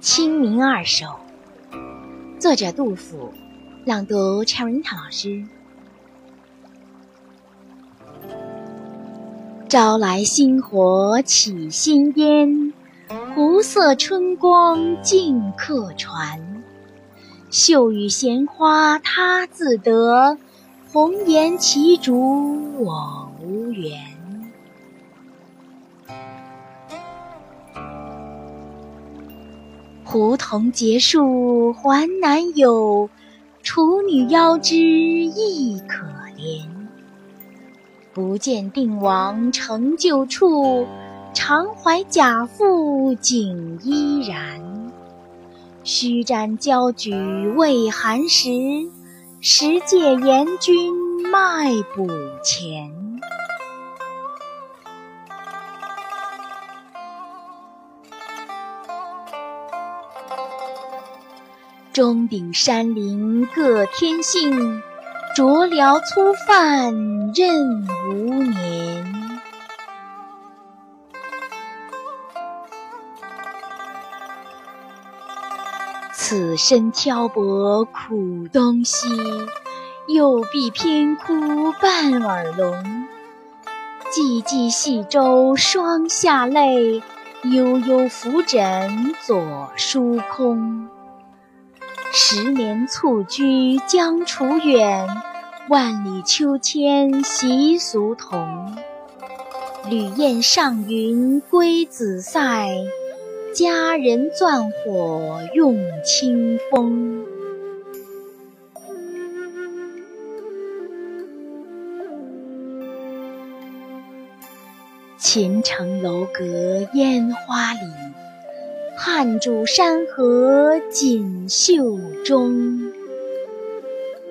《清明二首》作者杜甫，朗读 Cherita 老师。朝来星火起新烟，湖色春光尽客船。秀语闲花他自得，红颜骑逐我无缘。胡同结束还难有，处女腰肢亦可怜。不见定王成就处，常怀贾妇锦衣然。须瞻交举未寒食，时借严君卖补钱。钟鼎山林各天性，酌聊粗饭任无年。此身挑拨苦东西，又必偏哭半耳聋。寂寂细舟双下泪，悠悠浮枕左书空。十年蹴鞠江楚远，万里秋千习俗同。旅雁上云归子塞，佳人钻火用清风。秦城楼阁烟花里。汉主山河锦绣中，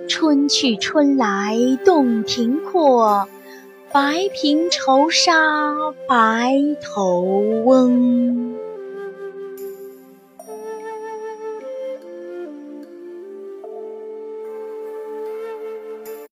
春去春来洞庭阔，白苹愁杀白头翁。